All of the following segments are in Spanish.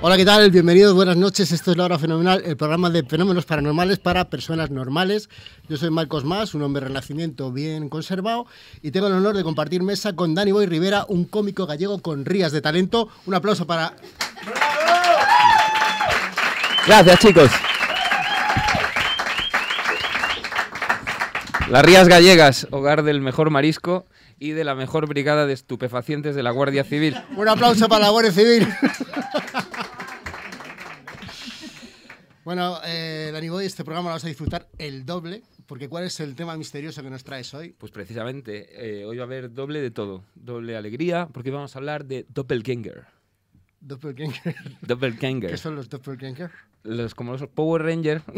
Hola, ¿qué tal? Bienvenidos, buenas noches. Esto es La Hora Fenomenal, el programa de fenómenos paranormales para personas normales. Yo soy Marcos Más, un hombre de renacimiento bien conservado, y tengo el honor de compartir mesa con Dani Boy Rivera, un cómico gallego con rías de talento. Un aplauso para... Gracias, chicos. Las Rías Gallegas, hogar del mejor marisco y de la mejor brigada de estupefacientes de la Guardia Civil. Un aplauso para la Guardia Civil. Bueno, eh, Dani Boy, este programa lo vas a disfrutar el doble, porque ¿cuál es el tema misterioso que nos traes hoy? Pues precisamente, eh, hoy va a haber doble de todo. Doble alegría, porque vamos a hablar de Doppelganger. Doppelganger. Doppelganger. ¿Qué son los Doppelganger? Los, como los Power Rangers.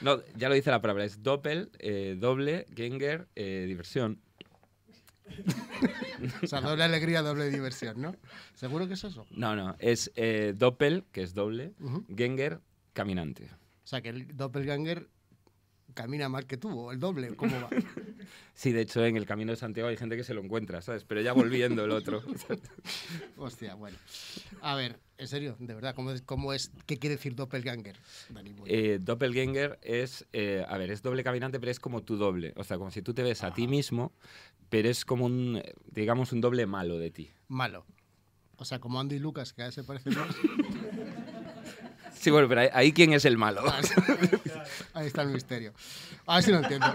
no, ya lo dice la palabra, es Doppel, eh, doble, Ganger, eh, diversión. O sea, doble alegría, doble diversión, ¿no? ¿Seguro que es eso? No, no, es eh, Doppel, que es doble, Ujú. Ganger, caminante. O sea, que el Doppelganger camina más que tú, o el doble, ¿cómo va? Sí, de hecho, en el Camino de Santiago hay gente que se lo encuentra, ¿sabes? Pero ya volviendo el otro. Hostia, bueno. A ver, en serio, de verdad, ¿cómo es, cómo es qué quiere decir Doppelganger? Dani? Eh, doppelganger es, eh, a ver, es doble caminante, pero es como tu doble. O sea, como si tú te ves a ti mismo, pero es como un, eh, digamos, un doble malo de ti. Malo. O sea, como Andy Lucas, que a él se parece más. Sí, bueno, pero ahí, ahí quién es el malo. Ahí está el misterio. A ver si lo entiendo.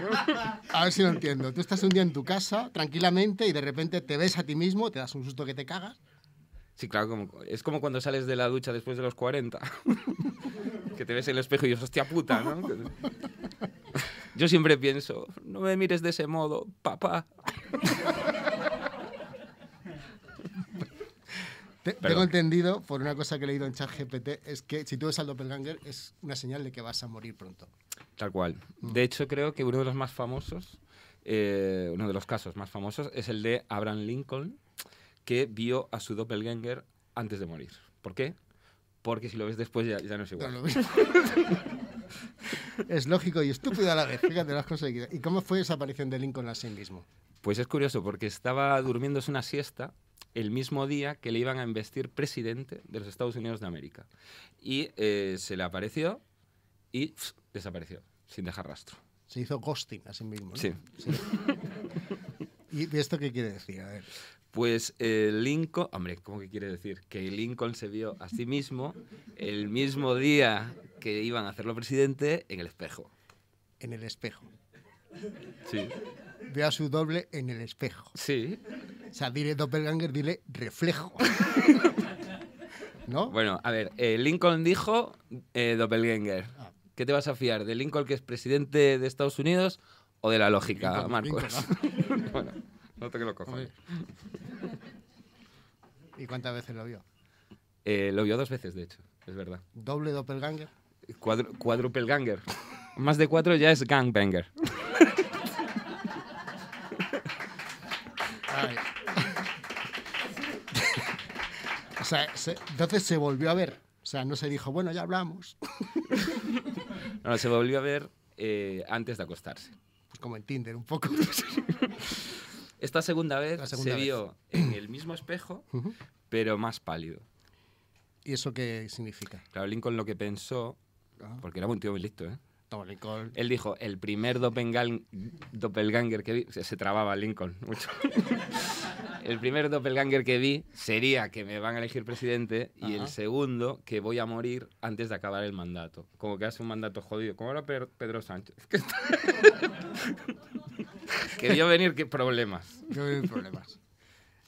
A ver si lo entiendo. Tú estás un día en tu casa, tranquilamente, y de repente te ves a ti mismo, te das un susto que te cagas. Sí, claro, como, es como cuando sales de la ducha después de los 40. que te ves en el espejo y dices, hostia puta, ¿no? Yo siempre pienso, no me mires de ese modo, papá. Tengo entendido, por una cosa que he leído en ChatGPT, es que si tú ves al Doppelganger es una señal de que vas a morir pronto. Tal cual. De hecho, creo que uno de los más famosos, eh, uno de los casos más famosos, es el de Abraham Lincoln, que vio a su doppelganger antes de morir. ¿Por qué? Porque si lo ves después ya, ya no es Pero igual. es lógico y estúpido a la vez. Fíjate, lo has conseguido. ¿Y cómo fue esa aparición de Lincoln a sí mismo? Pues es curioso, porque estaba durmiéndose una siesta el mismo día que le iban a investir presidente de los Estados Unidos de América. Y eh, se le apareció y desapareció, sin dejar rastro. Se hizo ghosting a sí mismo. ¿no? Sí. ¿Y esto qué quiere decir? A ver. Pues eh, Lincoln, hombre, ¿cómo que quiere decir? Que Lincoln se vio a sí mismo el mismo día que iban a hacerlo presidente en el espejo. En el espejo. Sí. Ve a su doble en el espejo. Sí. O sea, dile Doppelganger, dile reflejo. ¿No? Bueno, a ver, eh, Lincoln dijo eh, Doppelganger. Ah. ¿Qué te vas a fiar? ¿De Lincoln que es presidente de Estados Unidos o de la lógica, Lincoln, Marcos? bueno, no te que lo. Hombre. ¿Y cuántas veces lo vio? Eh, lo vio dos veces, de hecho, es verdad. Doble Doppelganger. Cuadru cuadrupelganger. Más de cuatro ya es gangbanger. Ay. o sea, se- entonces se volvió a ver. O sea, no se dijo, bueno, ya hablamos. No, se volvió a ver eh, antes de acostarse. Pues como en Tinder, un poco. Esta segunda vez segunda se vez. vio en el mismo espejo, pero más pálido. ¿Y eso qué significa? Claro, Lincoln lo que pensó, Ah, porque era un tío muy listo, ¿eh? Lincoln. Él dijo, el primer doppelgang- doppelganger que vi, se, se trababa Lincoln mucho. el primer doppelganger que vi sería que me van a elegir presidente y Ajá. el segundo que voy a morir antes de acabar el mandato. Como que hace un mandato jodido. Como era Pedro Sánchez. que vio venir qué problemas. Yo veo problemas.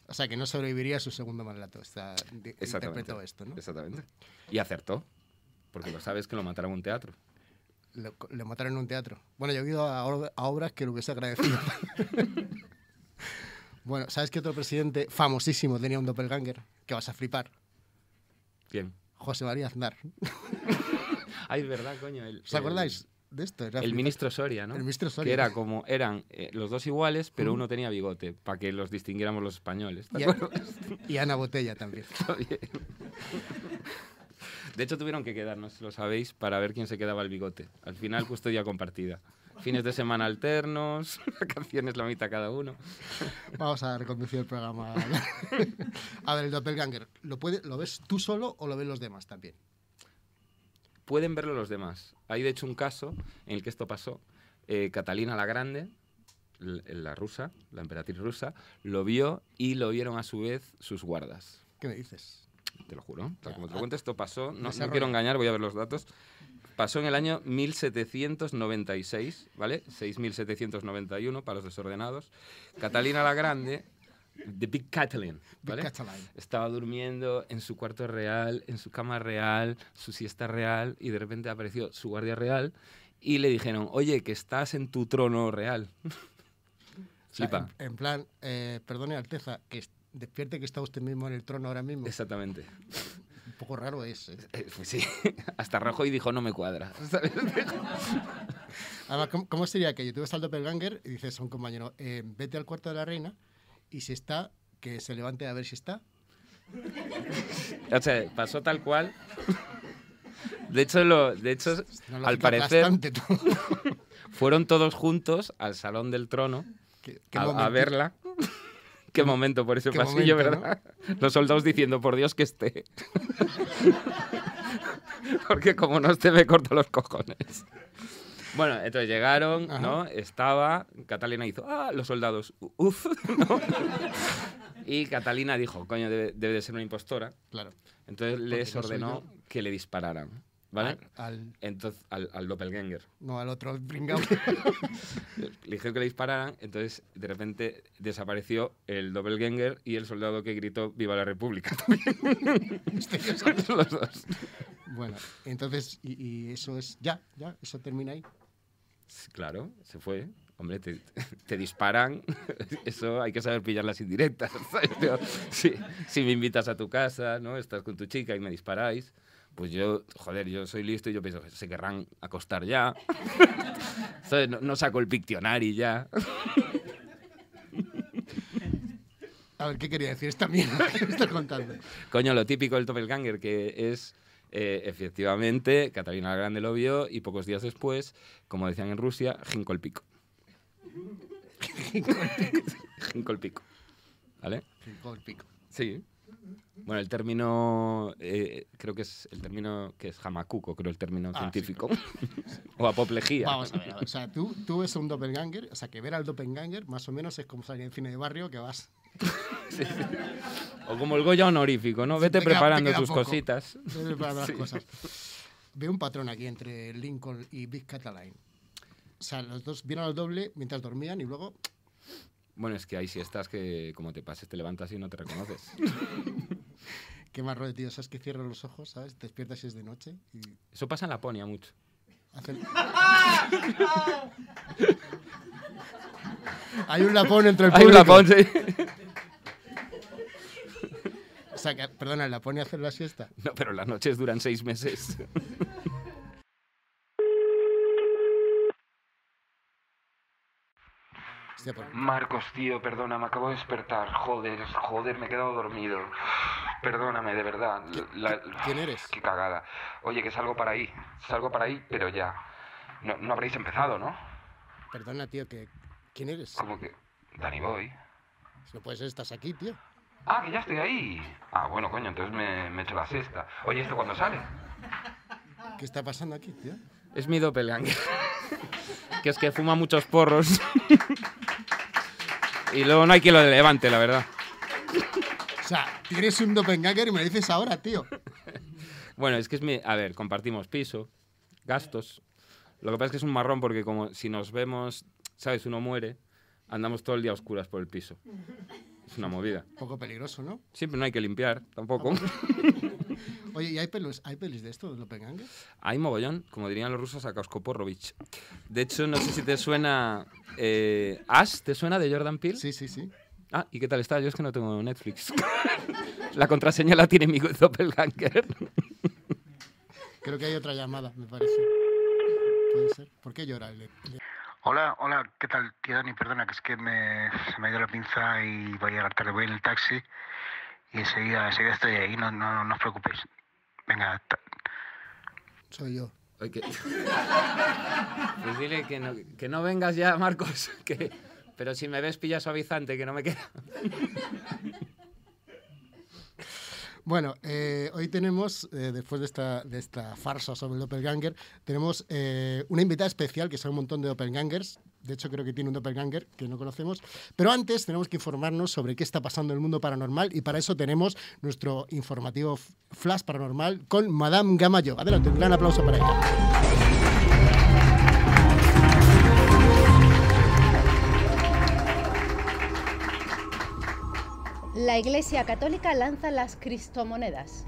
O sea, que no sobreviviría a su segundo mandato. Está, interpretó esto, ¿no? Exactamente. Y acertó. Porque lo sabes que lo mataron en un teatro. Le, le mataron en un teatro. Bueno, yo he ido a, a obras que lo hubiese agradecido. bueno, ¿sabes qué otro presidente famosísimo tenía un doppelganger? Que vas a flipar. ¿Quién? José María Aznar. Ay, es verdad, coño. El, ¿Os acordáis de esto? Era El flipar. ministro Soria, ¿no? El ministro Soria. Que era como, eran eh, los dos iguales, pero uno tenía bigote, para que los distinguiéramos los españoles. ¿te Y, a- y Ana Botella también. Está bien. De hecho, tuvieron que quedar, no sé si lo sabéis, para ver quién se quedaba el bigote. Al final, custodia compartida. Fines de semana alternos, canciones la mitad cada uno. Vamos a reconducir el programa. a ver, el doppelganger, ¿lo, puede, ¿lo ves tú solo o lo ven los demás también? Pueden verlo los demás. Hay de hecho un caso en el que esto pasó. Eh, Catalina la Grande, la rusa, la emperatriz rusa, lo vio y lo vieron a su vez sus guardas. ¿Qué me dices? Te lo juro. Tal como te ah, lo cuento, esto pasó. No, no quiero engañar, voy a ver los datos. Pasó en el año 1796, ¿vale? 6791 para los desordenados. Catalina la Grande, The Big Catalina, Big ¿vale? Estaba durmiendo en su cuarto real, en su cama real, su siesta real, y de repente apareció su guardia real y le dijeron, oye, que estás en tu trono real. O sea, Flipa. en, en plan, eh, perdone Alteza, que despierte que está usted mismo en el trono ahora mismo. Exactamente. Un poco raro es. ¿eh? Eh, pues sí, hasta Rajoy dijo, no me cuadra. ¿sabes? Además, ¿cómo, cómo sería que tú ves al doppelganger y dices a un compañero, eh, vete al cuarto de la reina y si está, que se levante a ver si está? O sea, pasó tal cual. De hecho, lo, de hecho Una al lógica parecer, fueron todos juntos al Salón del Trono ¿Qué- qué a, a verla. Qué momento por ese qué pasillo, momento, ¿verdad? Los soldados diciendo, por Dios que esté. Porque como no esté, me corto los cojones. Bueno, entonces llegaron, Ajá. ¿no? Estaba, Catalina hizo, ah, los soldados, uff, ¿no? Y Catalina dijo, coño, debe, debe de ser una impostora. Claro. Entonces les ordenó que le dispararan, ¿vale? Al, al- Entonces, al, al doppelganger. no al otro pringao. Le dijeron que le dispararan, entonces de repente desapareció el doppelganger y el soldado que gritó ¡Viva la República! también. Los dos. bueno, entonces, y, y eso es, ya, ya, eso termina ahí. Claro, se fue. Hombre, te, te disparan. Eso hay que saber pillar las indirectas. ¿sabes? Si, si me invitas a tu casa, ¿no? Estás con tu chica y me disparáis, pues yo, joder, yo soy listo y yo pienso, se querrán acostar ya. No, no saco el Pictionary ya. A ver, ¿qué quería decir esta mierda que me está contando? Coño, lo típico del doppelganger, que es, eh, efectivamente, Catalina la Grande lo vio y pocos días después, como decían en Rusia, jinco el pico. jinco el pico. ¿Vale? Con el pico. Sí. Bueno, el término, eh, creo que es el término que es jamacuco, creo el término Ah, sí, científico. o apoplejía. Vamos a ver, a ver, o sea, tú, tú ves un doppelganger, o sea, que ver al doppelganger más o menos es como salir en cine de barrio que vas O como el Goya honorífico, ¿no? Vete queda- preparando tus poco. cositas. ves preparando las cosas. Veo un patrón aquí entre Lincoln y Big Cataline. O sea, los dos vieron al doble mientras dormían y luego Bueno, es que hay siestas que como te pases te levantas y no te reconoces. qué más rollo, tío. Sabes que cierras los ojos, ¿sabes? Te despiertas si es de noche y Eso pasa en Laponia mucho. hacen... Hay un lapón entre el Hay público. un Lapón, sí. O sea, que, perdona, el lapón y hacer la siesta. No, pero las noches duran seis meses. Hostia, por- Marcos, tío, perdona, me acabo de despertar. Joder, joder, me he quedado dormido. Perdóname, de verdad. La- ¿Quién eres? Qué cagada. Oye, que salgo para ahí. Salgo para ahí, pero ya. No, no habréis empezado, ¿no? Perdona, tío, que... ¿quién eres? Como que... Danny Boy. Si no puede ser, estás aquí, tío. Ah, que ya estoy ahí. Ah, bueno, coño, entonces me, me echo la siesta. Oye, ¿esto cuándo sale? ¿Qué está pasando aquí, tío? Es mi doppelganger. que es que fuma muchos porros. y luego no hay quien lo levante, la verdad. O sea, tienes un doppelganger y me lo dices ahora, tío. Bueno, es que es mi... A ver, compartimos piso, gastos. Lo que pasa es que es un marrón porque como si nos vemos, ¿sabes? Uno muere, andamos todo el día a oscuras por el piso. Es una movida. Un poco peligroso, ¿no? Siempre no hay que limpiar, tampoco. Oye, ¿y hay pelos, hay pelis de esto, de doppelganger? Hay mogollón, como dirían los rusos, a Kauskoporrovich. De hecho, no sé si te suena... Eh, ¿Ash? ¿Te suena de Jordan Peele? Sí, sí, sí. Ah, ¿y qué tal está? Yo es que no tengo Netflix. la contraseña la tiene mi doppelganger. Creo que hay otra llamada, me parece. Puede ser. ¿Por qué llora? Le- le- Hola, hola, ¿qué tal, tío Dani? Perdona, que es que me, se me ha ido la pinza y voy a llegar tarde. Voy en el taxi y enseguida, enseguida estoy ahí, no, no, no os preocupéis. Venga, Soy yo. Pues dile que no, que no vengas ya, Marcos. Que... Pero si me ves pilla suavizante, que no me queda. Bueno, eh, hoy tenemos, eh, después de esta, de esta farsa sobre el doppelganger, tenemos eh, una invitada especial que son un montón de doppelgangers. De hecho, creo que tiene un doppelganger que no conocemos. Pero antes tenemos que informarnos sobre qué está pasando en el mundo paranormal y para eso tenemos nuestro informativo flash paranormal con Madame Gamayo. Adelante, un gran aplauso para ella. La Iglesia Católica lanza las cristomonedas.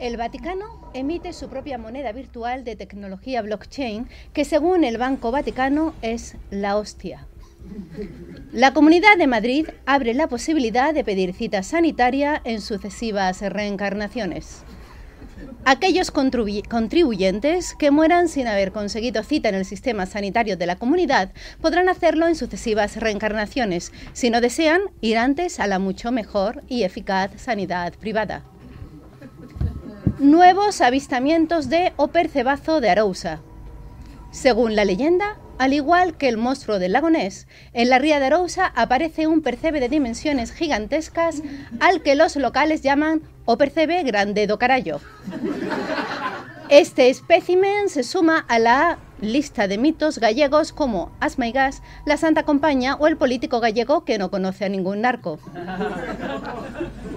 El Vaticano emite su propia moneda virtual de tecnología blockchain que según el Banco Vaticano es la hostia. La Comunidad de Madrid abre la posibilidad de pedir cita sanitaria en sucesivas reencarnaciones. Aquellos contribu- contribuyentes que mueran sin haber conseguido cita en el sistema sanitario de la comunidad podrán hacerlo en sucesivas reencarnaciones. Si no desean, ir antes a la mucho mejor y eficaz sanidad privada. Nuevos avistamientos de Opercebazo de Arousa. Según la leyenda, al igual que el monstruo del lago Ness, en la ría de Arousa aparece un percebe de dimensiones gigantescas al que los locales llaman o percebe grande do carallo. Este espécimen se suma a la lista de mitos gallegos como Asma y Gas, la Santa Compaña o el político gallego que no conoce a ningún narco.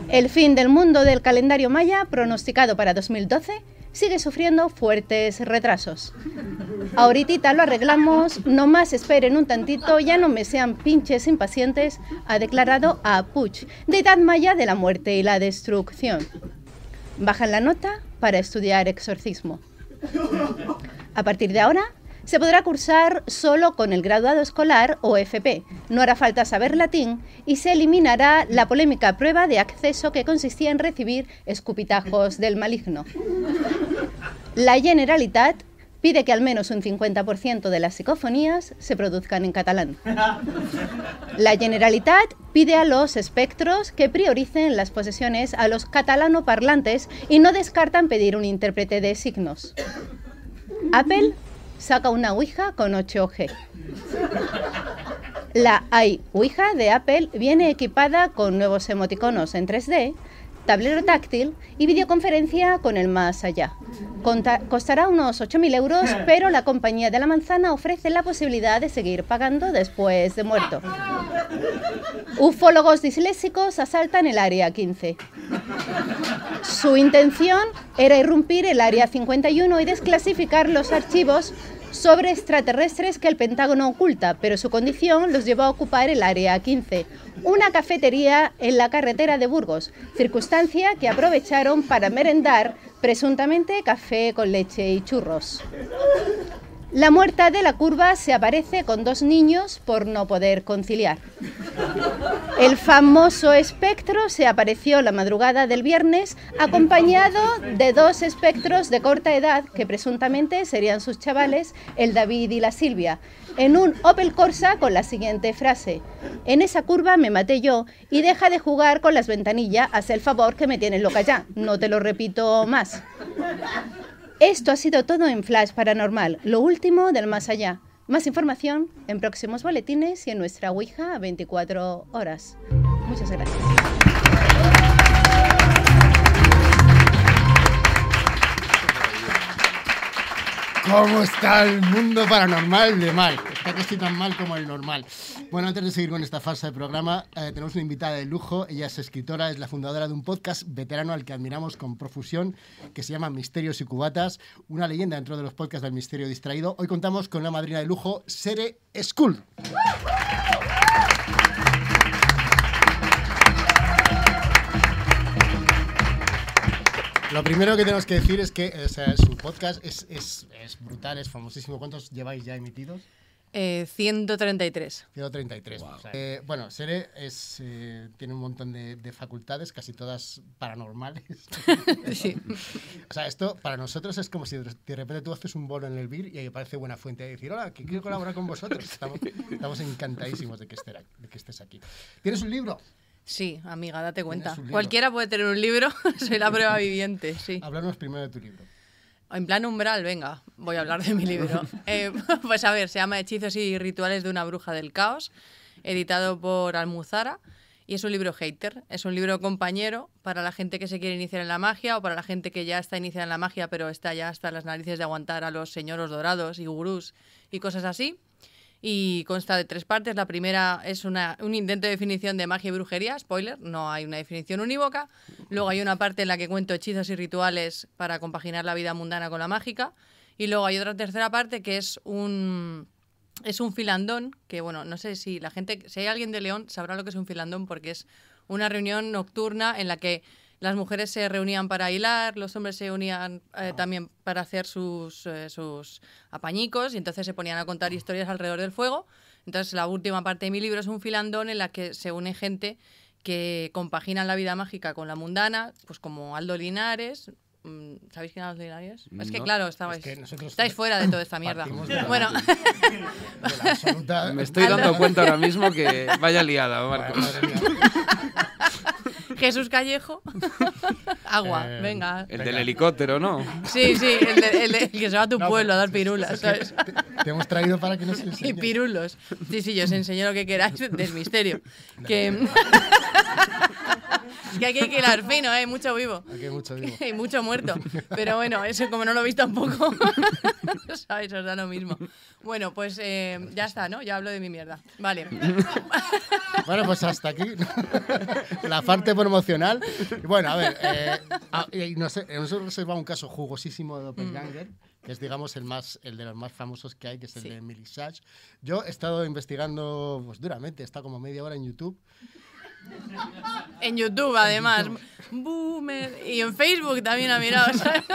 El fin del mundo del calendario maya, pronosticado para 2012, sigue sufriendo fuertes retrasos. Ahorita lo arreglamos, no más esperen un tantito, ya no me sean pinches impacientes, ha declarado a Puch, deidad maya de la muerte y la destrucción. Bajan la nota para estudiar exorcismo. A partir de ahora, se podrá cursar solo con el graduado escolar o FP. No hará falta saber latín y se eliminará la polémica prueba de acceso que consistía en recibir escupitajos del maligno. La Generalitat pide que al menos un 50% de las psicofonías se produzcan en catalán. La Generalitat pide a los espectros que prioricen las posesiones a los catalano-parlantes y no descartan pedir un intérprete de signos. Apple saca una Ouija con 8G. La iOuija de Apple viene equipada con nuevos emoticonos en 3D, tablero táctil y videoconferencia con el más allá. Conta- costará unos 8.000 euros, pero la compañía de la manzana ofrece la posibilidad de seguir pagando después de muerto. Ufólogos disléxicos asaltan el área 15. Su intención era irrumpir el área 51 y desclasificar los archivos sobre extraterrestres que el Pentágono oculta, pero su condición los llevó a ocupar el área 15, una cafetería en la carretera de Burgos, circunstancia que aprovecharon para merendar presuntamente café con leche y churros. La muerta de la curva se aparece con dos niños por no poder conciliar. El famoso espectro se apareció la madrugada del viernes acompañado de dos espectros de corta edad que presuntamente serían sus chavales, el David y la Silvia, en un Opel Corsa con la siguiente frase: En esa curva me maté yo y deja de jugar con las ventanillas, haz el favor que me tienes loca ya, no te lo repito más. Esto ha sido todo en Flash Paranormal, lo último del más allá. Más información en próximos boletines y en nuestra Ouija a 24 horas. Muchas gracias. ¿Cómo está el mundo paranormal de mal? Está casi tan mal como el normal. Bueno, antes de seguir con esta farsa de programa, eh, tenemos una invitada de lujo. Ella es escritora, es la fundadora de un podcast veterano al que admiramos con profusión, que se llama Misterios y Cubatas, una leyenda dentro de los podcasts del Misterio Distraído. Hoy contamos con la madrina de lujo, Sere Skull. Lo primero que tenemos que decir es que o sea, su podcast es, es, es brutal, es famosísimo. ¿Cuántos lleváis ya emitidos? Eh, 133. 133. O sea, eh, bueno, Sere es, eh, tiene un montón de, de facultades, casi todas paranormales. Sí. o sea, esto para nosotros es como si de de repente tú haces un bolo en el BIR y ahí aparece buena fuente y decir, hola, que quiero colaborar con vosotros. Estamos, estamos encantadísimos de que, estés aquí- de que estés aquí. ¿Tienes un libro? Sí, amiga, date cuenta. Cualquiera puede tener un libro, soy la prueba viviente, sí. Háblanos primero de tu libro. En plan umbral, venga, voy a hablar de mi libro. Eh, pues a ver, se llama Hechizos y Rituales de una Bruja del Caos, editado por Almuzara. Y es un libro hater, es un libro compañero para la gente que se quiere iniciar en la magia o para la gente que ya está iniciada en la magia pero está ya hasta las narices de aguantar a los señoros dorados y gurús y cosas así. Y consta de tres partes. La primera es una, un intento de definición de magia y brujería, spoiler, no hay una definición unívoca. Luego hay una parte en la que cuento hechizos y rituales para compaginar la vida mundana con la mágica. Y luego hay otra tercera parte que es un, es un filandón, que bueno, no sé si la gente, si hay alguien de León sabrá lo que es un filandón porque es una reunión nocturna en la que las mujeres se reunían para hilar, los hombres se unían eh, también para hacer sus, eh, sus apañicos y entonces se ponían a contar historias alrededor del fuego. Entonces la última parte de mi libro es un filandón en la que se une gente que compagina la vida mágica con la mundana, pues como Aldo Linares. mm, ¿Sabéis quién es Aldo Linares? Es que claro, estabais, que nosotros estáis fuera de toda esta mierda. partimos de la Bueno, De la absoluta- Me estoy dando cuenta ahora mismo que vaya liada, Marcos. Jesús Callejo. Agua, Eh, venga. El Venga. del helicóptero, ¿no? Sí, sí, el, de- el de- el que se va a tu No, pueblo a dar sí, sí, pirulas, ¿sabes? Te, te hemos traído para que nos Y enseñes. pirulos. Sí, sí, yo os enseño lo que queráis del misterio. Que, que hay que hilar fino, ¿eh? Mucho vivo. Aquí hay mucho. Y mucho muerto. Pero bueno, eso como no lo veis tampoco, ¿sabéis? Os da lo mismo. Bueno, pues eh, ya está, ¿no? Ya hablo de mi mierda. Vale. Bueno, pues hasta aquí la parte promocional. Bueno, a ver, eh, ah, y nos, nos hemos reservado un caso jugosísimo de Doppelganger, que es, digamos, el, más, el de los más famosos que hay, que es el Sí. de Emily Sachs. Yo he estado investigando pues, duramente, está como media hora en YouTube. En YouTube, además. Boomer. Y en Facebook también ha mirado. ¿sabes?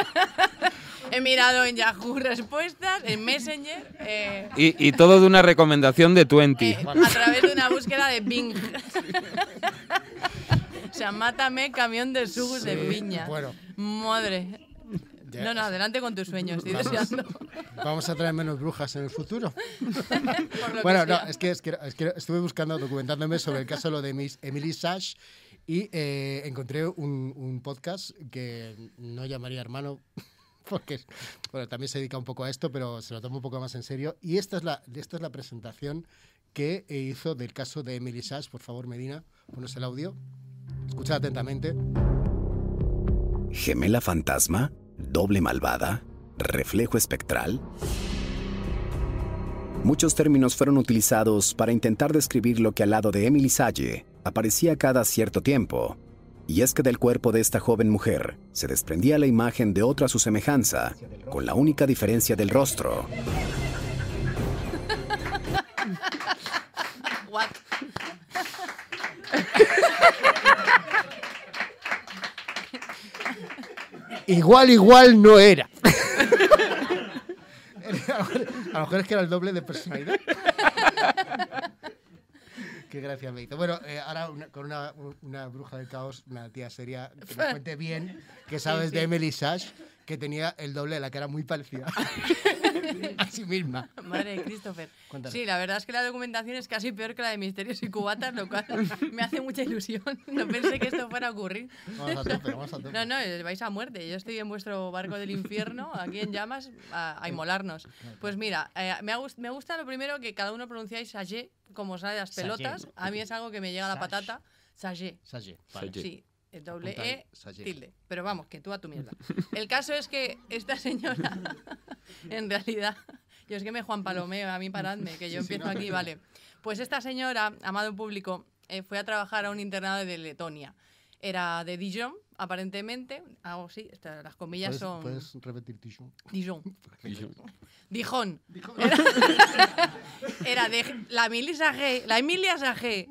He mirado en Yahoo respuestas, en Messenger. eh, Y, y todo de una recomendación de Twenty. Eh, a través de una búsqueda de Bing. o sea, mátame camión de sugus de piña. bueno. Madre. Ya. No, no, adelante con tus sueños. Estoy Vamos. deseando. Vamos a traer menos brujas en el futuro. Bueno, no, es que, es, que, es que estuve buscando, documentándome sobre el caso lo de Miss Emily Sash y eh, encontré un, un podcast que no llamaría hermano porque bueno, también se dedica un poco a esto, pero se lo toma un poco más en serio. Y esta es la, esta es la presentación que hizo del caso de Emily Sash. Por favor, Medina, ponos el audio. Escuchad atentamente. ¿Gemela fantasma? ¿Doble malvada? ¿Reflejo espectral? Muchos términos fueron utilizados para intentar describir lo que al lado de Emily Sage aparecía cada cierto tiempo. Y es que del cuerpo de esta joven mujer se desprendía la imagen de otra su semejanza, con la única diferencia del rostro. Igual, igual no era. A lo mejor es que era el doble de personalidad. Qué gracia me hizo. Bueno, eh, ahora una- con una, una bruja del caos, una tía seria, que me cuente bien, que sabes sí. de Emily Sash, que tenía el doble de la cara muy parecida a sí misma. Madre de Christopher. Cuéntanos. Sí, la verdad es que la documentación es casi peor que la de Misterios y Cubatas, lo cual me hace mucha ilusión. No pensé que esto fuera a ocurrir. Vamos a tope, vamos a tope. No, no, eh, vais a muerte. Yo estoy en vuestro barco del infierno, aquí en llamas, a, a inmolarnos. Pues mira, eh, me, gust- me gusta lo primero que cada uno pronunciáis sage, como sale de las pelotas. A mí es algo que me llega a la patata. Sage. Sage, vale. Sage. Sí, el doble Apunta E, tilde. Pero vamos, que tú a tu mierda. El caso es que esta señora, en realidad, yo es que me Juan Palomeo, a mí paradme, que yo Sí, sí, empiezo no. aquí, vale. Pues esta señora, amado público, eh, fue a trabajar a un internado de Letonia. Era de Dijon, aparentemente. Algo sí, esta- las comillas ¿Puedes, son. puedes repetir? Dijon. Dijon. Dijon. Era de la Emilia Sage, la Emilia Sage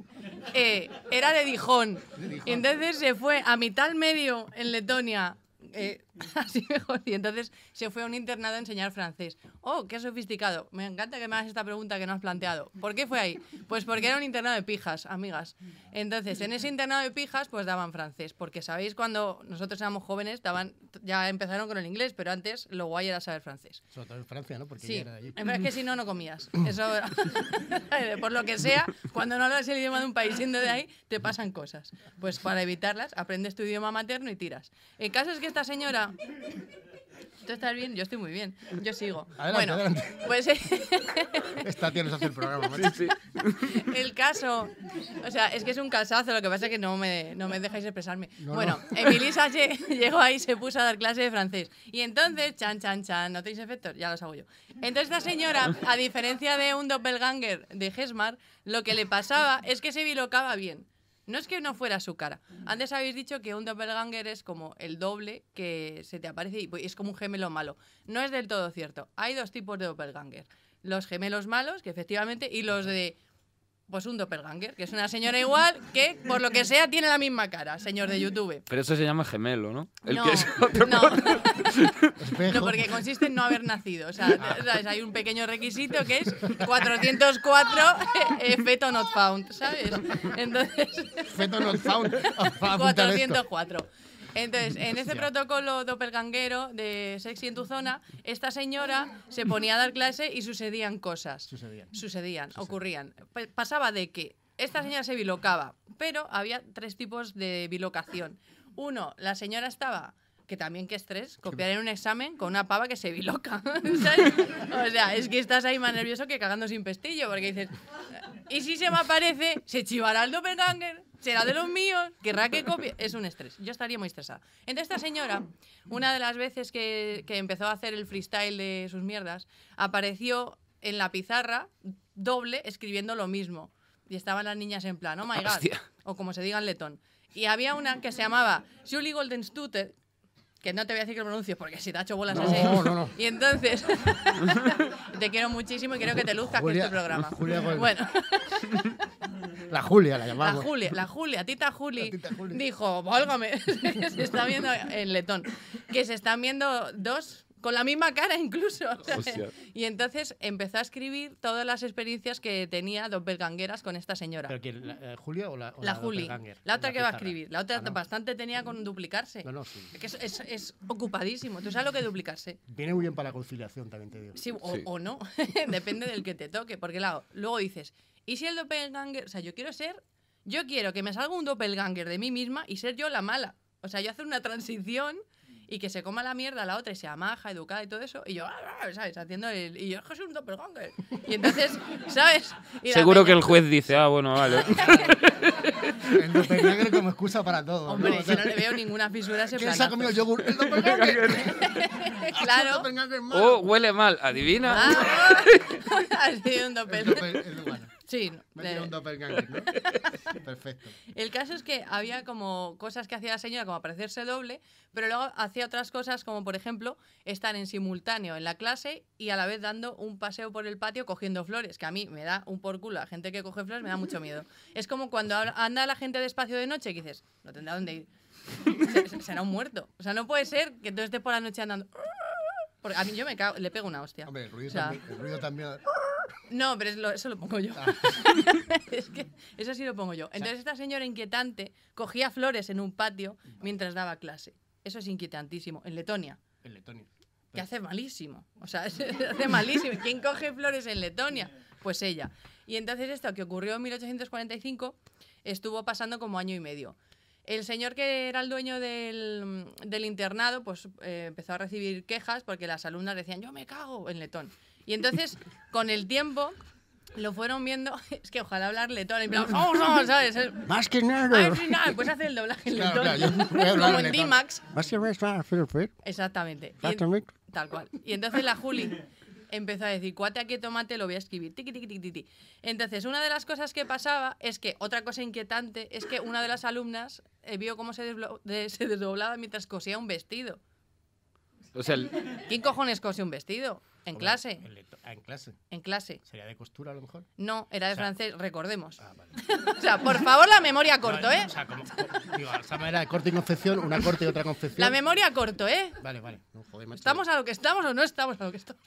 eh, era de Dijon. Y entonces se fue a mitad medio en Letonia. eh, así mejor. Y entonces se fue a un internado a enseñar francés. Oh, qué sofisticado. Me encanta que me hagas esta pregunta que no has planteado. ¿Por qué fue ahí? Pues porque era un internado de pijas, amigas. Entonces, en ese internado de pijas, pues daban francés. Porque sabéis, cuando nosotros éramos jóvenes, daban, ya empezaron con el inglés, pero antes lo guay era saber francés. Sobre todo en Francia, ¿no? Porque Sí, era de allí. pero es que si no, no comías. Eso, por lo que sea, cuando no hablas el idioma de un país siendo de ahí, te pasan cosas. Pues para evitarlas, aprendes tu idioma materno y tiras. El caso es que esta señora ¿Tú estás bien? Yo estoy muy bien. Yo sigo. Adelante, bueno, adelante. pues Esta tía nos hace el programa, macho. Sí. el caso. O sea, es que es un casazo, lo que pasa es que no me, no me dejáis expresarme. No, bueno, Emilie Sage llegó ahí y se puso a dar clase de francés. Y entonces, chan, chan, chan, ¿no tenéis efectos? Ya los hago yo. Entonces, esta señora, a diferencia de un doppelganger de Gesmar, lo que le pasaba es que se bilocaba bien. No es que no fuera su cara. Antes habéis dicho que un doppelganger es como el doble que se te aparece y es como un gemelo malo. No es del todo cierto. Hay dos tipos de doppelganger. Los gemelos malos, que efectivamente, y los de pues un doppelganger, que es una señora igual que, por lo que sea, tiene la misma cara, señor de YouTube. Pero eso se llama gemelo, ¿no? El no, que es otro- no. No, porque consiste en no haber nacido. O sea, ¿sabes? hay un pequeño requisito que es 404 eh, feto not found, ¿sabes? Entonces, Feto not found. Para apuntar esto. 404. Entonces, en ese protocolo doppelganguero de Sexy en tu zona, esta señora se ponía a dar clase y sucedían cosas. Sucedían. Sucedían, ocurrían. Pa- Pasaba de que esta señora se bilocaba, pero había tres tipos de bilocación. Uno, la señora estaba, que también qué estrés, copiar en un examen con una pava que se biloca. ¿sabes? O sea, es que estás ahí más nervioso que cagando sin pestillo, porque dices, ¿y si se me aparece? ¿Se chivará el doppelganger? ¿Será de los míos? ¿Querrá que copie? Es un estrés. Yo estaría muy estresada. Entonces, esta señora, una de las veces que, que empezó a hacer el freestyle de sus mierdas, apareció en la pizarra doble escribiendo lo mismo. Y estaban las niñas en plan, oh my god. Hostia. O como se diga en letón. Y había una que se llamaba Julie Goldenstute, que no te voy a decir que lo pronuncies porque si te ha hecho bolas No, ese. no, no. Y entonces, te quiero muchísimo y quiero que te luzcas que Julia- es tu programa. Julia bueno, La Julia la la llamamos. Julia, la Julia, tita Juli, La tita Juli. dijo, válgame, se está viendo en letón, que se están viendo dos con la misma cara incluso. Y entonces empezó a escribir todas las experiencias que tenía doppelgangueras con esta señora. ¿Pero quién? ¿La, eh, ¿Julia o la, o la Juli, doppelganger? la otra que va a escribir, la otra Ah, no. bastante tenía con duplicarse. No, no, sí. Es, que es, es- es ocupadísimo. ¿Tú sabes lo que es duplicarse? Viene muy bien para la conciliación, también te digo. Sí, o, Sí. o no. Depende del que te toque. Porque claro, luego dices, ¿y si el doppelganger? O sea, yo quiero ser. Yo quiero que me salga un doppelganger de mí misma y ser yo la mala. O sea, yo hacer una transición y que se coma la mierda la otra y sea maja, educada y todo eso. Y yo, "Ah, ah", ¿sabes? Haciendo el. Y yo, es que soy un doppelganger. Y entonces, ¿sabes? Y Seguro que el juez dice, ah, bueno, vale. El doppelganger como excusa para todo. Hombre, ¿no? O yo no le veo ninguna fisura a ese ¿Quién se ha comido el yogur? El doppelganger. El Claro. doppelganger malo. Oh, huele mal, adivina. Ah, ha sido un El doppel. el- bueno, Sí. me de- un doppelganger, ¿no? Perfecto. El caso es que había como cosas que hacía la señora como parecerse doble, pero luego hacía otras cosas como por ejemplo estar en simultáneo en la clase y a la vez dando un paseo por el patio cogiendo flores, que a mí me da un por culo, a gente que coge flores me da mucho miedo. Es como cuando anda la gente despacio de noche y dices, no tendrá dónde ir. Se- se- Será un muerto. O sea, no puede ser que tú estés por la noche andando. Porque a mí yo me cago, le pego una hostia. Hombre, el ruido O sea, también. El ruido también. No, pero lo- eso lo pongo yo. Ah. es que eso sí lo pongo yo. Entonces esta señora inquietante cogía flores en un patio mientras daba clase. Eso es inquietantísimo. En Letonia. El Letonia. Que hace malísimo. O sea, se hace malísimo. ¿Quién coge flores en Letonia? Pues ella. Y entonces esto que ocurrió en 1845 estuvo pasando como año y medio. El señor que era el dueño del, del internado, pues eh, empezó a recibir quejas porque las alumnas decían, yo me cago en letón. Y entonces, con el tiempo, lo fueron viendo. Es que ojalá hablar letón. En plan, "Vamos, vamos", ¿sabes? Más que nada. final, pues hace el doblaje en Claro, letón. como en. D-Max. Más que nada. Exactamente. Y en- Exactamente. Tal cual. Y entonces la Juli empezó a decir, cuate aquí tomate, lo voy a escribir. Tiqui, tiqui, tiqui, tiqui. Entonces, una de las cosas que pasaba es que, otra cosa inquietante, es que una de las alumnas eh, vio cómo se, de- se desdoblaba mientras cosía un vestido. O sea, el- ¿Quién cojones cose un vestido? En clase. En, Leto- ah, en clase. En clase. ¿Sería de costura a lo mejor? No, era de O sea, francés, recordemos. Ah, vale. O sea, por favor, la memoria corto, ¿eh? O sea, como, como- digo, manera de corte y confección, una corte y otra confección. La memoria corto, ¿eh? Vale, vale. No, joder, macho. ¿Estamos a lo que estamos o no estamos a lo que estamos?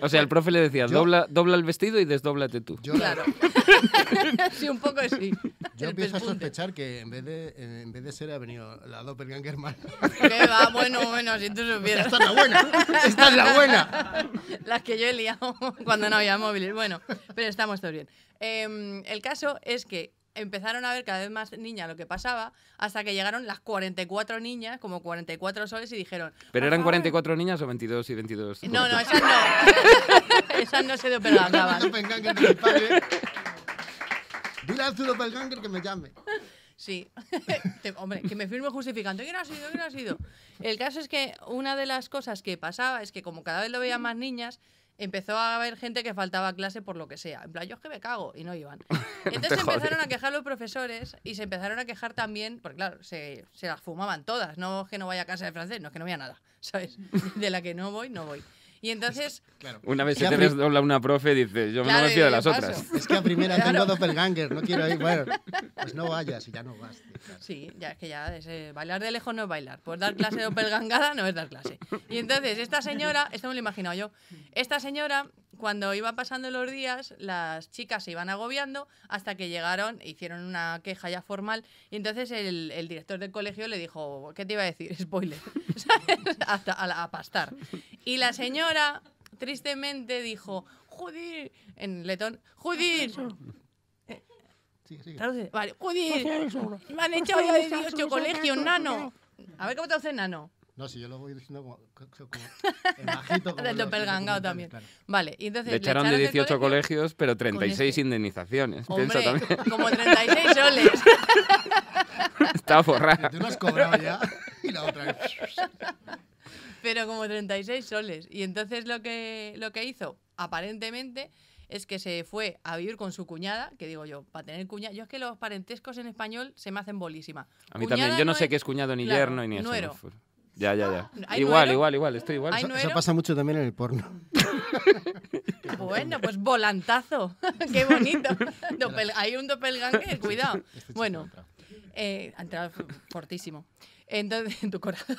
o sea, el profe le decía, dobla, dobla el vestido y desdóblate tú. Yo, la- Claro. sí, un poco sí. Yo El empiezo a sospechar que en vez de, en, en vez de ser ha venido la doppelganger mal. ¿Qué va? Bueno, bueno, si tú supieras. ¡Esta es la buena! ¡Esta es la buena! Las que yo he liado cuando no había móviles. Bueno, pero estamos todos bien. Em, el caso es que empezaron a ver cada vez más niñas lo que pasaba, hasta que llegaron las 44 niñas, como 44 soles, y dijeron... ¿Pero "Por eran favor". 44 niñas o 22 y 22? No, no, esas no. esas no se doppelgangaban. Dile a tu doppelganger que me llame. Sí. Hombre, que me firme justificando. ¿Quién ha sido? ¿Quién ha sido? El caso es que una de las cosas que pasaba es que como cada vez lo veían más niñas, empezó a haber gente que faltaba a clase por lo que sea. En plan, yo es que me cago y no iban. Entonces empezaron a quejar los profesores y se empezaron a quejar también, porque claro, se, se las fumaban todas. No es que no vaya a casa de francés, no es que no había nada, ¿sabes? De la que no voy, no voy. Y entonces, Claro. Una vez Es que que a tienes pri- dobla una profe, dice, yo Claro, no me fío de las paso. otras. Es que a primera Claro. tengo doppelganger, no quiero ir. Bueno, pues no vayas y ya no vas. tío, claro. Sí, ya es que ya es, eh, bailar de lejos no es bailar. Pues dar clase de doppelgangada no es dar clase. Y entonces esta señora, esto me lo he imaginado yo, esta señora, cuando iban pasando los días, las chicas se iban agobiando hasta que llegaron, e hicieron una queja ya formal y entonces el, el director del colegio le dijo, ¿qué te iba a decir? Spoiler. Hasta a, pastar. Y la señora, tristemente, dijo, joder, en letón, joder, Sí, sí. Traduce. Vale, joder, me han echado ya de 18 colegios, nano. A ver cómo te hace nano. No, si yo lo voy diciendo como, co- co- como en bajito. como Del documentales, también. claro. Vale, y entonces Le echaron de del 18 colegio. colegios, pero 36 este. indemnizaciones. Piensa Hombre, también. como 36 soles. Está forrada. Tú no has cobrado ya. Y la otra. pero como 36 soles. Y entonces lo que, lo que hizo, aparentemente, es que se fue a vivir con su cuñada, que digo yo, para tener cuñada. Yo es que los parentescos en español se me hacen bolísima. A mí Cuñada también. Yo no sé qué es cuñado ni Claro, yerno ni eso. nuero. no. Ya, ya, ya. ¿Hay Igual, nuero? igual, igual. Estoy igual. ¿Hay Eso, eso nuero? pasa mucho también en el porno. Bueno, pues volantazo. Qué bonito. Doppel- hay un doppelganger, cuidado. Este Bueno, eh, ha entrado fortísimo. Entonces, en tu corazón.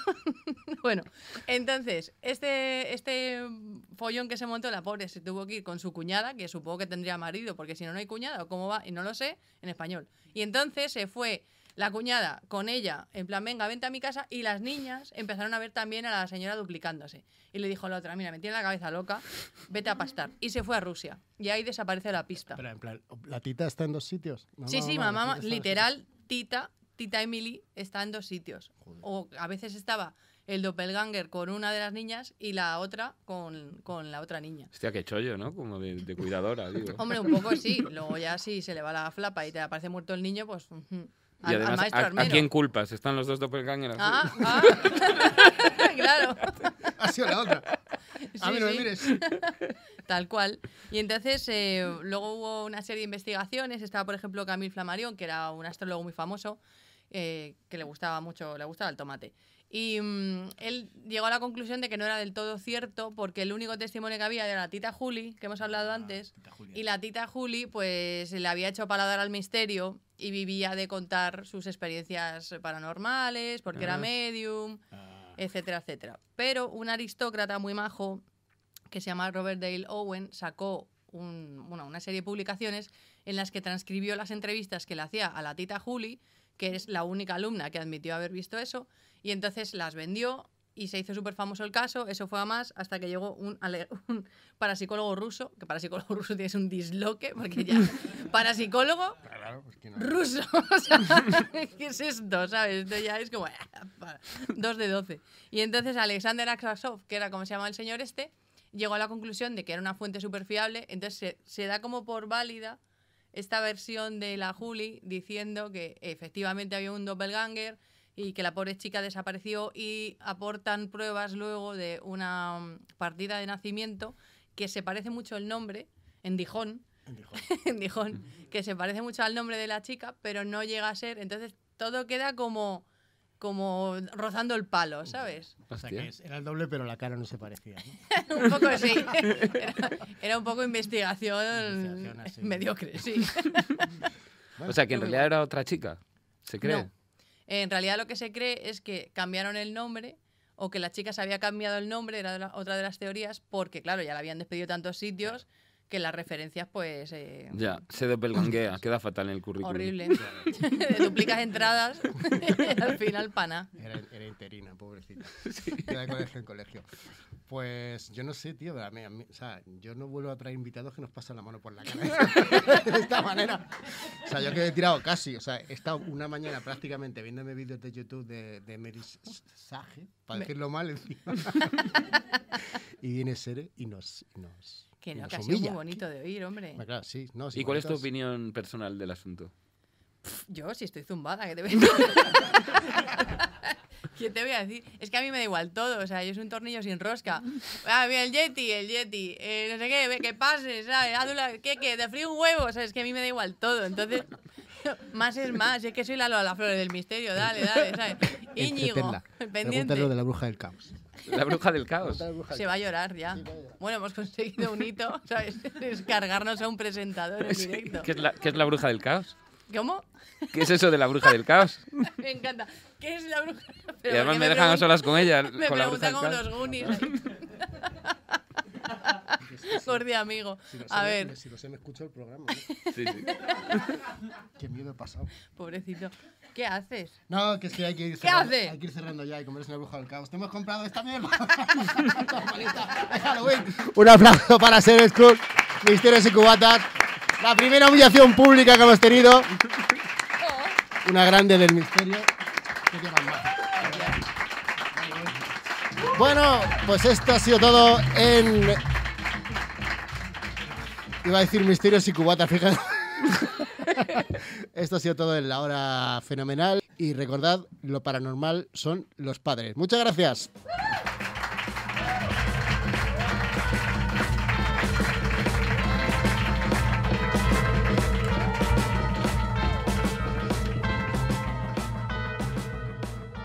bueno, entonces, este, este follón que se montó, la pobre se tuvo que ir con su cuñada, que supongo que tendría marido, porque si no, no hay cuñada, o cómo va, y no lo sé, en español. Y entonces se fue la cuñada con ella, en plan, venga, vente a mi casa, y las niñas empezaron a ver también a la señora duplicándose. Y le dijo a la otra, mira, me tiene la cabeza loca, vete a pastar. Y se fue a Rusia. Y ahí desaparece la pista. Pero en plan, ¿la tita está en dos sitios? Sí, sí, la mamá, dos literal, Tita, Tita Emily está en dos sitios. O a veces estaba el doppelganger con una de las niñas y la otra con, con la otra niña. Hostia, qué chollo, ¿no? Como de, de cuidadora, digo. Hombre, un poco sí. Luego ya sí se le va la flapa y te aparece muerto el niño, pues ujú. Y al, al además, maestro ¿a, a quién culpas? ¿Están los dos doppelgangers? Ah, ah. claro. Ha sido la otra. A Sí, mí no me mires. Tal cual. Y entonces eh, luego hubo una serie de investigaciones. Estaba, por ejemplo, Camille Flammarion, que era un astrólogo muy famoso, eh, que le gustaba mucho, le gustaba el tomate. Y mm, él llegó a la conclusión de que no era del todo cierto, porque el único testimonio que había era la tita Juli, que hemos hablado antes. Y la tita Juli, pues le había hecho paladar al misterio y vivía de contar sus experiencias paranormales, porque era Ah. medium, etcétera, etcétera. Pero un aristócrata muy majo que se llama Robert Dale Owen sacó un- bueno, una serie de publicaciones en las que transcribió las entrevistas que le hacía a la tita Julie, que es la única alumna que admitió haber visto eso, y entonces las vendió y se hizo súper famoso el caso, eso fue a más, hasta que llegó un, un parapsicólogo ruso, que parapsicólogo ruso tienes un disloque, porque ya, parapsicólogo Claro, pues no. ruso. O sea, ¿qué es esto? ¿Sabes? Esto ya es como dos de 12. Y entonces Alexander Aksakov, que era como se llama el señor este, llegó a la conclusión de que era una fuente súper fiable. Entonces se, se da como por válida esta versión de la Juli diciendo que efectivamente había un doppelganger y que la pobre chica desapareció y aportan pruebas luego de una mm, partida de nacimiento que se parece mucho el nombre en Dijon, Dijo, en Dijon, que se parece mucho al nombre de la chica, pero no llega a ser. Entonces todo queda como, como rozando el palo, ¿sabes? O sea, que es- era el doble, pero la cara no se parecía. ¿no? un poco sí. Era, era un poco investigación, Investigación así. mediocre, sí. O sea, que en realidad era otra chica. ¿Se cree? No. En realidad lo que se cree es que cambiaron el nombre o que la chica se había cambiado el nombre, era de la- otra de las teorías, porque claro, ya la habían despedido tantos sitios que las referencias pues... eh, Ya, se doppelganguea. Queda fatal en el currículum. Horrible. Duplicas entradas al final pana. Era, era interina, pobrecita. Iba de colegio en colegio. Pues yo no sé, tío, pero a mí, a mí- o sea, yo no vuelvo a traer invitados que nos pasan la mano por la cara de esta manera. O sea, yo que he tirado casi, o sea, he estado una mañana prácticamente viéndome vídeos de YouTube de, de merisaje, para Me- decirlo mal encima. y viene Sere y nos, y nos, Que no, que ha sido muy bonito de oír, hombre. Claro, sí, no, sí, ¿Y cuál es tu opinión personal del asunto? Yo sí estoy zumbada, que te voy ¿Qué te voy a decir? Es que a mí me da igual todo, o sea, yo soy un tornillo sin rosca. Ah, mira, el Yeti, el Yeti, eh, no sé qué, ve, que pase, ¿sabes? ¿Qué, qué? ¿Te frío un huevo? O sea, es que a mí me da igual todo, entonces... Más es más, es que soy la Lola Flores del misterio, dale, dale, ¿sabes? Íñigo, pendiente. De la bruja del caos. La bruja del caos. Se va a llorar ya. Bueno, hemos conseguido un hito, ¿sabes? Descargarnos a un presentador en directo. ¿Qué es, la, qué es la bruja del caos? ¿Cómo? ¿Qué es eso de la bruja del caos? Me encanta. ¿Qué es la bruja? Y Pero además porque me dejan a solas con ella, Me con la bruja preguntan del como caos. los Goonies. Por de amigo. Si sé, A me- ver, Si lo sé, me escucho el programa. ¿no? Sí, sí. Qué miedo he pasado. pobrecito. ¿Qué haces? No, que es que hay que ir ¿Qué cerrando, hace? hay que ir cerrando ya y como eres una bruja del caos. Te hemos comprado esta mierda. Un aplauso para Ser School, Misterios y Cubatas. La primera humillación pública que hemos tenido. Una grande del misterio. Bueno, pues esto ha sido todo en. Iba a decir misterios y cubatas, fíjate. Esto ha sido todo en la hora fenomenal. Y recordad, lo paranormal son los padres. Muchas gracias.